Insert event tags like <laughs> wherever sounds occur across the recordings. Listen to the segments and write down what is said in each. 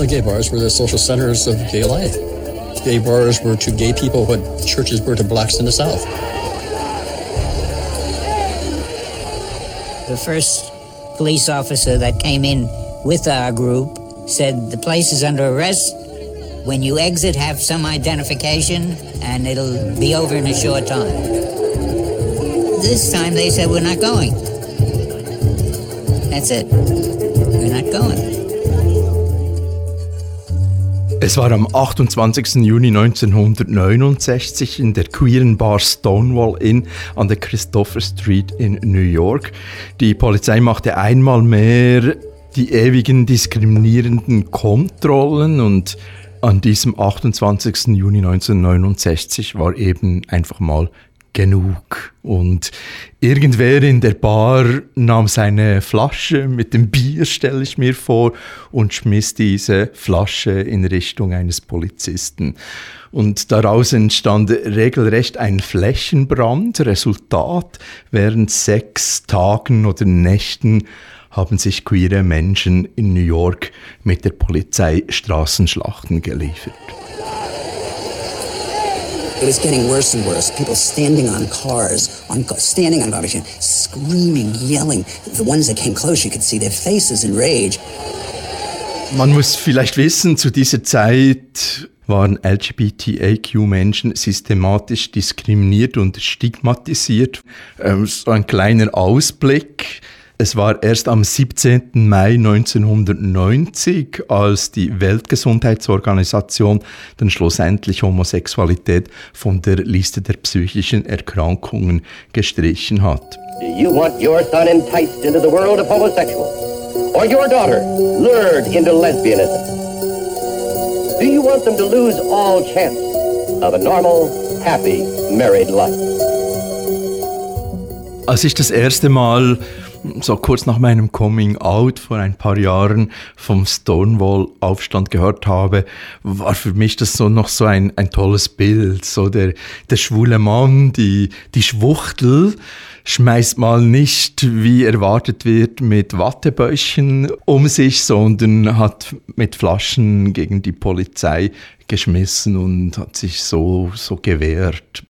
Well, gay bars were the social centers of gay life. Gay bars were to gay people what churches were to blacks in the South. The first police officer that came in with our group said the place is under arrest. When you exit, have some identification, and it'll be over in a short time. This time they said, We're not going. That's it. We're not going. Es war am 28. Juni 1969 in der queeren Bar Stonewall Inn an der Christopher Street in New York. Die Polizei machte einmal mehr die ewigen diskriminierenden Kontrollen und an diesem 28. Juni 1969 war eben einfach mal genug. Und irgendwer in der Bar nahm seine Flasche mit dem Bier, stelle ich mir vor, und schmiss diese Flasche in Richtung eines Polizisten. Und daraus entstand regelrecht ein Flächenbrand. Resultat, während sechs Tagen oder Nächten haben sich queere Menschen in New York mit der Polizei Straßenschlachten geliefert. It was getting worse and worse. People standing on cars, on standing on garbage, screaming, yelling. The ones that came close, you could see their faces in rage. Man muss vielleicht wissen, zu dieser Zeit waren LGBTIQ-Menschen systematisch diskriminiert und stigmatisiert. Ähm, so ein kleiner Ausblick. Es war erst am 17. Mai 1990, als die Weltgesundheitsorganisation dann schlussendlich Homosexualität von der Liste der psychischen Erkrankungen gestrichen hat. Do you want your son enticed into the world of homosexuals? Or your daughter lured into lesbianism? Do you want them to lose all chance of a normal, happy married life? Als ich das erste Mal so kurz nach meinem Coming Out vor ein paar Jahren vom Stonewall-Aufstand gehört habe, war für mich das so noch so ein, ein tolles Bild. So der, der schwule Mann, die, die Schwuchtel, schmeißt mal nicht, wie erwartet wird, mit Wattebäuschen um sich, sondern hat mit Flaschen gegen die Polizei geschmissen und hat sich so, so gewehrt.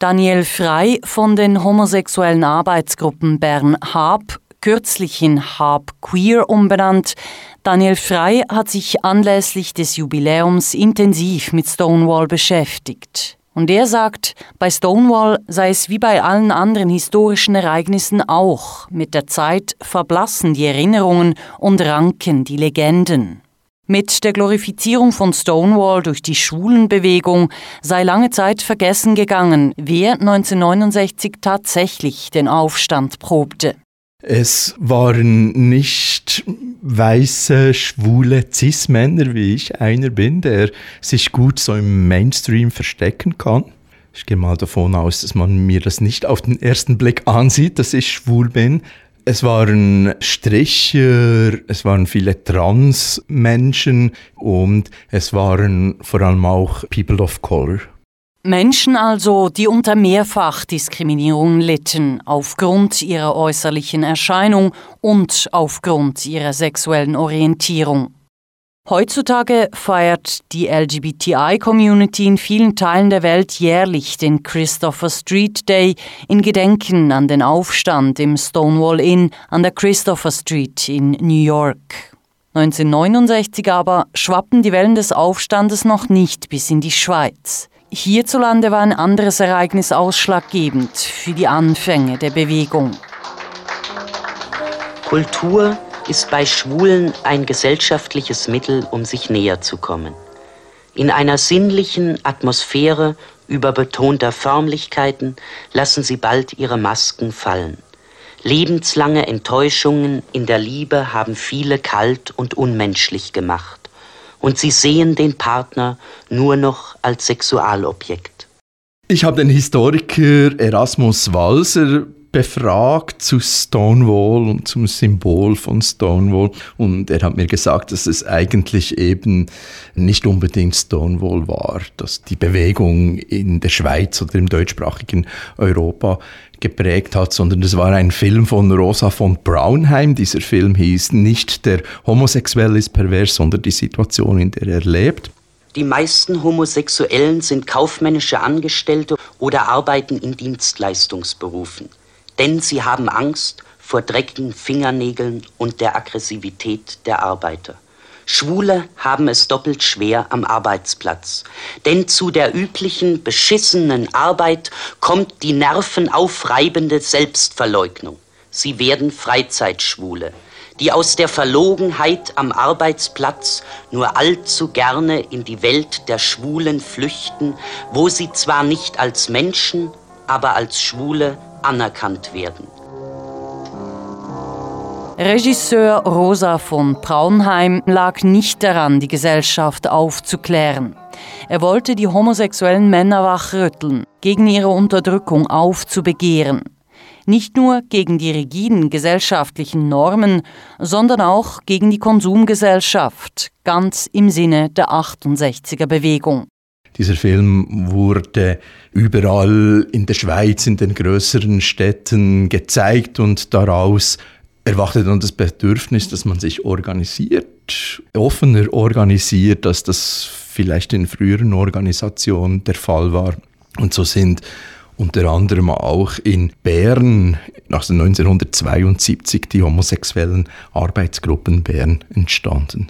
Daniel Frei von den homosexuellen Arbeitsgruppen Bern Hab, kürzlich in Hab Queer umbenannt. Daniel Frei hat sich anlässlich des Jubiläums intensiv mit Stonewall beschäftigt. Und er sagt, bei Stonewall sei es wie bei allen anderen historischen Ereignissen auch. Mit der Zeit verblassen die Erinnerungen und ranken die Legenden. Mit der Glorifizierung von Stonewall durch die Schwulenbewegung sei lange Zeit vergessen gegangen, wer 1969 tatsächlich den Aufstand probte. Es waren nicht weiße, schwule Cis-Männer, wie ich einer bin, der sich gut so im Mainstream verstecken kann. Ich gehe mal davon aus, dass man mir das nicht auf den ersten Blick ansieht, dass ich schwul bin. Es waren Stricher, es waren viele Trans-Menschen und es waren vor allem auch People of Color. Menschen also, die unter Mehrfachdiskriminierung litten, aufgrund ihrer äußerlichen Erscheinung und aufgrund ihrer sexuellen Orientierung. Heutzutage feiert die LGBTI-Community in vielen Teilen der Welt jährlich den Christopher Street Day in Gedenken an den Aufstand im Stonewall Inn an der Christopher Street in New York. 1969 aber schwappten die Wellen des Aufstandes noch nicht bis in die Schweiz. Hierzulande war ein anderes Ereignis ausschlaggebend für die Anfänge der Bewegung. Kultur ist bei Schwulen ein gesellschaftliches Mittel, um sich näher zu kommen. In einer sinnlichen Atmosphäre überbetonter Förmlichkeiten lassen sie bald ihre Masken fallen. Lebenslange Enttäuschungen in der Liebe haben viele kalt und unmenschlich gemacht. Und sie sehen den Partner nur noch als Sexualobjekt. Ich habe den Historiker Erasmus Walser befragt zu Stonewall und zum Symbol von Stonewall und er hat mir gesagt, dass es eigentlich eben nicht unbedingt Stonewall war, dass die Bewegung in der Schweiz oder im deutschsprachigen Europa geprägt hat, sondern es war ein Film von Rosa von Braunheim. Dieser Film hieß nicht der Homosexuell ist pervers, sondern die Situation, in der er lebt. Die meisten Homosexuellen sind kaufmännische Angestellte oder arbeiten in Dienstleistungsberufen. Denn sie haben Angst vor dreckigen Fingernägeln und der Aggressivität der Arbeiter. Schwule haben es doppelt schwer am Arbeitsplatz, denn zu der üblichen beschissenen Arbeit kommt die nervenaufreibende Selbstverleugnung. Sie werden Freizeitschwule, die aus der Verlogenheit am Arbeitsplatz nur allzu gerne in die Welt der Schwulen flüchten, wo sie zwar nicht als Menschen, aber als Schwule anerkannt werden. Regisseur Rosa von Braunheim lag nicht daran, die Gesellschaft aufzuklären. Er wollte die homosexuellen Männer wachrütteln, gegen ihre Unterdrückung aufzubegehren. Nicht nur gegen die rigiden gesellschaftlichen Normen, sondern auch gegen die Konsumgesellschaft, ganz im Sinne der 68er Bewegung. Dieser Film wurde überall in der Schweiz, in den größeren Städten gezeigt und daraus erwachte dann das Bedürfnis, dass man sich organisiert, offener organisiert, als das vielleicht in früheren Organisationen der Fall war. Und so sind unter anderem auch in Bern nach 1972 die homosexuellen Arbeitsgruppen Bern entstanden.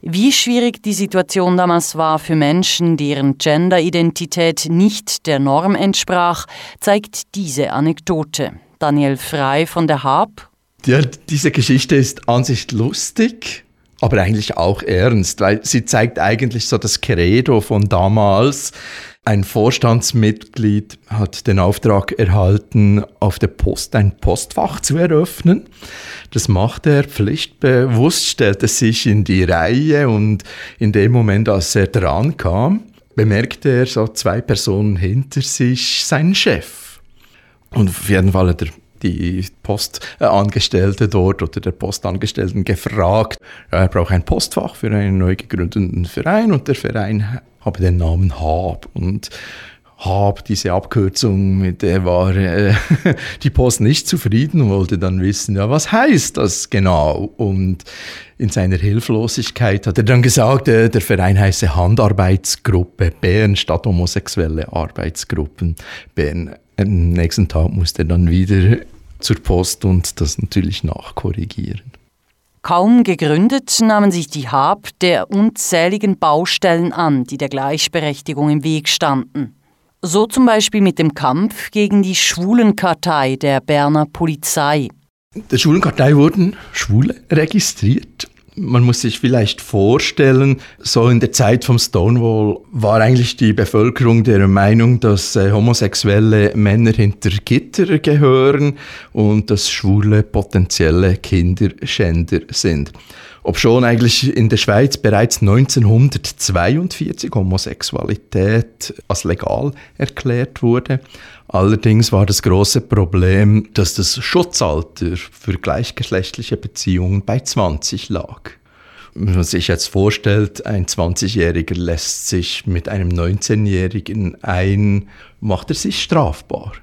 Wie schwierig die Situation damals war für Menschen, deren Genderidentität nicht der Norm entsprach, zeigt diese Anekdote. Daniel Frei von der HAB ja, diese Geschichte ist an sich lustig, aber eigentlich auch ernst, weil sie zeigt eigentlich so das Credo von damals. Ein Vorstandsmitglied hat den Auftrag erhalten, auf der Post ein Postfach zu eröffnen. Das macht er pflichtbewusst, stellte sich in die Reihe und in dem Moment, als er dran kam, bemerkte er so zwei Personen hinter sich seinen Chef. Und auf jeden Fall hat er die Postangestellte dort oder der Postangestellten gefragt, er braucht ein Postfach für einen neu gegründeten Verein und der Verein habe den Namen Hab und Hab, diese Abkürzung, mit der war äh, <laughs> die Post nicht zufrieden und wollte dann wissen, ja, was heißt das genau? Und in seiner Hilflosigkeit hat er dann gesagt, äh, der Verein heiße Handarbeitsgruppe Bern statt homosexuelle Arbeitsgruppen Bern am nächsten Tag musste er dann wieder zur Post und das natürlich nachkorrigieren. Kaum gegründet nahmen sich die Hab der unzähligen Baustellen an, die der Gleichberechtigung im Weg standen. So zum Beispiel mit dem Kampf gegen die Schwulenkartei der Berner Polizei. Der Schwulenkartei wurden Schwule registriert man muss sich vielleicht vorstellen, so in der Zeit vom Stonewall war eigentlich die Bevölkerung der Meinung, dass äh, homosexuelle Männer hinter Gitter gehören und dass schwule potenzielle Kinderschänder sind. Obschon eigentlich in der Schweiz bereits 1942 Homosexualität als legal erklärt wurde. Allerdings war das große Problem, dass das Schutzalter für gleichgeschlechtliche Beziehungen bei 20 lag. Wenn man sich jetzt vorstellt, ein 20-Jähriger lässt sich mit einem 19-Jährigen ein, macht er sich strafbar.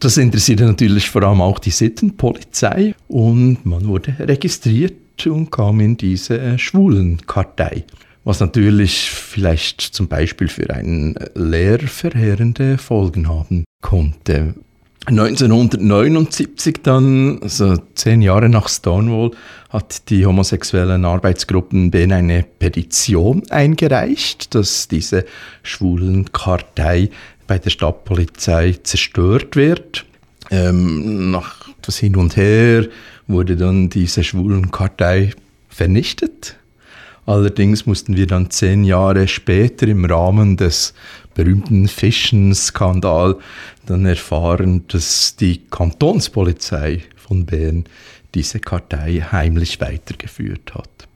Das interessierte natürlich vor allem auch die Sittenpolizei und man wurde registriert und kam in diese Schwulenkartei was natürlich vielleicht zum Beispiel für einen Lehrer verheerende Folgen haben konnte. 1979 dann, also zehn Jahre nach Stonewall, hat die homosexuellen Arbeitsgruppen Ben eine Petition eingereicht, dass diese schwulen Kartei bei der Stadtpolizei zerstört wird. Ähm, nach etwas hin und her wurde dann diese schwulen Kartei vernichtet. Allerdings mussten wir dann zehn Jahre später im Rahmen des berühmten Fischen-Skandal dann erfahren, dass die Kantonspolizei von Bern diese Kartei heimlich weitergeführt hat.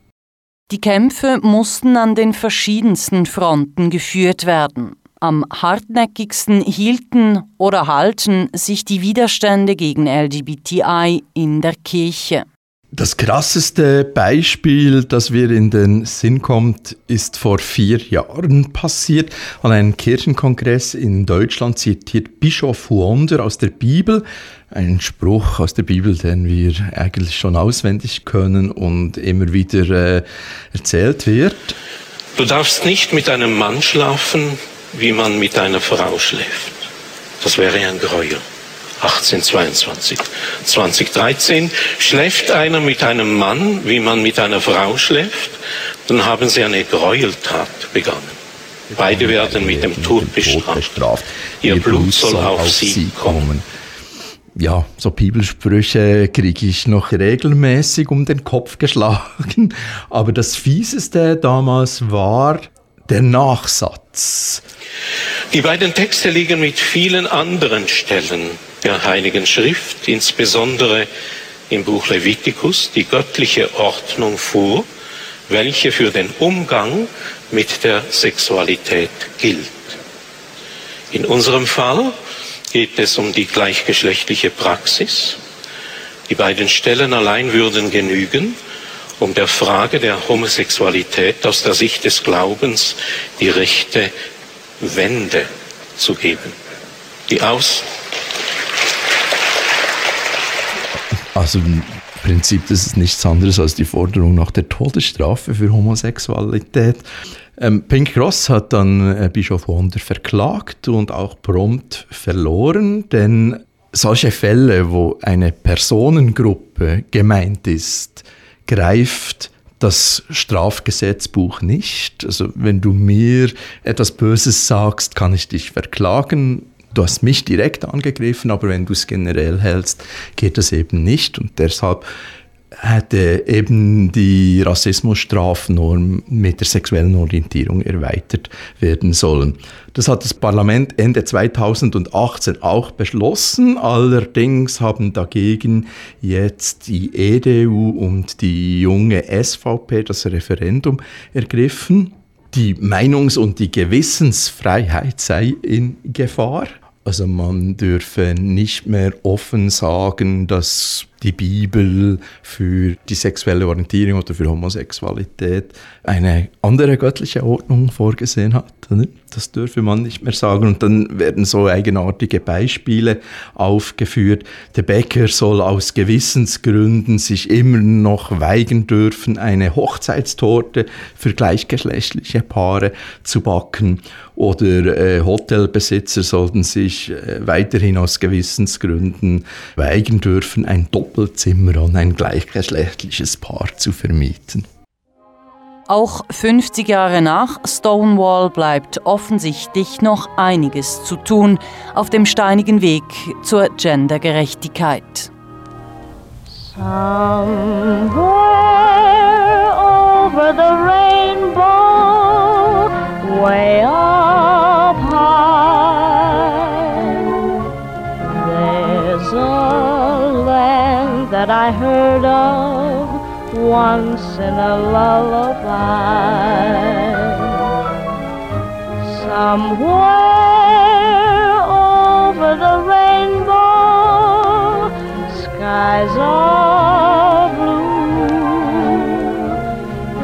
Die Kämpfe mussten an den verschiedensten Fronten geführt werden. Am hartnäckigsten hielten oder halten sich die Widerstände gegen LGBTI in der Kirche. Das krasseste Beispiel, das mir in den Sinn kommt, ist vor vier Jahren passiert. An einem Kirchenkongress in Deutschland zitiert Bischof Wonder aus der Bibel, ein Spruch aus der Bibel, den wir eigentlich schon auswendig können und immer wieder äh, erzählt wird. Du darfst nicht mit einem Mann schlafen, wie man mit einer Frau schläft. Das wäre ein Gräuel. 1822. 2013 schläft einer mit einem Mann, wie man mit einer Frau schläft, dann haben sie eine Gräueltat begangen. Beide werden mit dem Tod bestraft. Ihr Blut soll auf sie kommen. Ja, so Bibelsprüche kriege ich noch regelmäßig um den Kopf geschlagen. <laughs> Aber das Fieseste damals war der Nachsatz. Die beiden Texte liegen mit vielen anderen Stellen der Heiligen Schrift, insbesondere im Buch Levitikus, die göttliche Ordnung vor, welche für den Umgang mit der Sexualität gilt. In unserem Fall geht es um die gleichgeschlechtliche Praxis. Die beiden Stellen allein würden genügen, um der Frage der Homosexualität aus der Sicht des Glaubens die rechte Wende zu geben. Die Aus also im Prinzip das ist nichts anderes als die Forderung nach der Todesstrafe für Homosexualität. Ähm, Pink Cross hat dann äh, Bischof Wonder verklagt und auch prompt verloren, denn solche Fälle, wo eine Personengruppe gemeint ist, greift das Strafgesetzbuch nicht. Also wenn du mir etwas Böses sagst, kann ich dich verklagen. Du hast mich direkt angegriffen, aber wenn du es generell hältst, geht das eben nicht. Und deshalb hätte eben die Rassismusstrafnorm mit der sexuellen Orientierung erweitert werden sollen. Das hat das Parlament Ende 2018 auch beschlossen. Allerdings haben dagegen jetzt die EDU und die junge SVP das Referendum ergriffen. Die Meinungs- und die Gewissensfreiheit sei in Gefahr. Also man dürfe nicht mehr offen sagen, dass die Bibel für die sexuelle Orientierung oder für Homosexualität eine andere göttliche Ordnung vorgesehen hat. Das dürfe man nicht mehr sagen. Und dann werden so eigenartige Beispiele aufgeführt. Der Bäcker soll aus Gewissensgründen sich immer noch weigern dürfen, eine Hochzeitstorte für gleichgeschlechtliche Paare zu backen. Oder äh, Hotelbesitzer sollten sich äh, weiterhin aus Gewissensgründen weigern dürfen, ein Doppel Doppelzimmer an ein gleichgeschlechtliches Paar zu vermieten. Auch 50 Jahre nach Stonewall bleibt offensichtlich noch einiges zu tun auf dem steinigen Weg zur Gendergerechtigkeit. Somewhere over the rainbow, way up that I heard of once in a lullaby. Somewhere over the rainbow, skies are blue,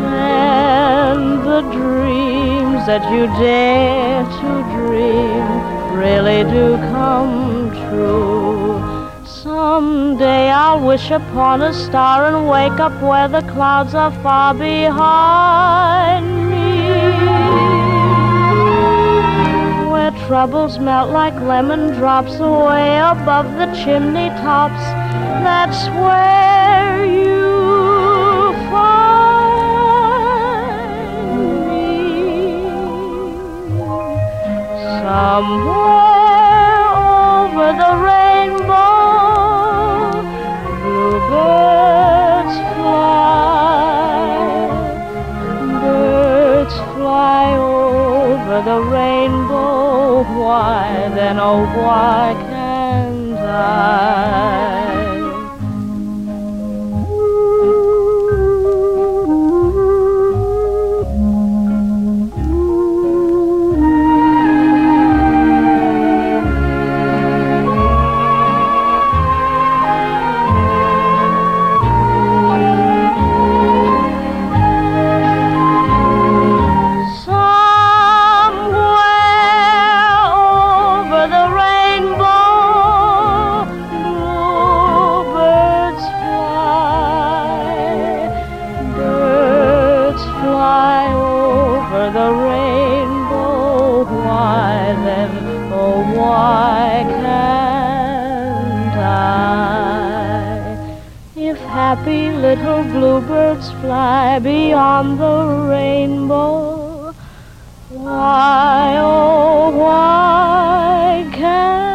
and the dreams that you dare to dream really do come true. Someday I'll wish upon a star and wake up where the clouds are far behind me. Where troubles melt like lemon drops away above the chimney tops. That's where you find me. Somewhere over the rainbow the rainbow. Why then, oh, why can't I? happy little bluebirds fly beyond the rainbow. Why, oh, why can't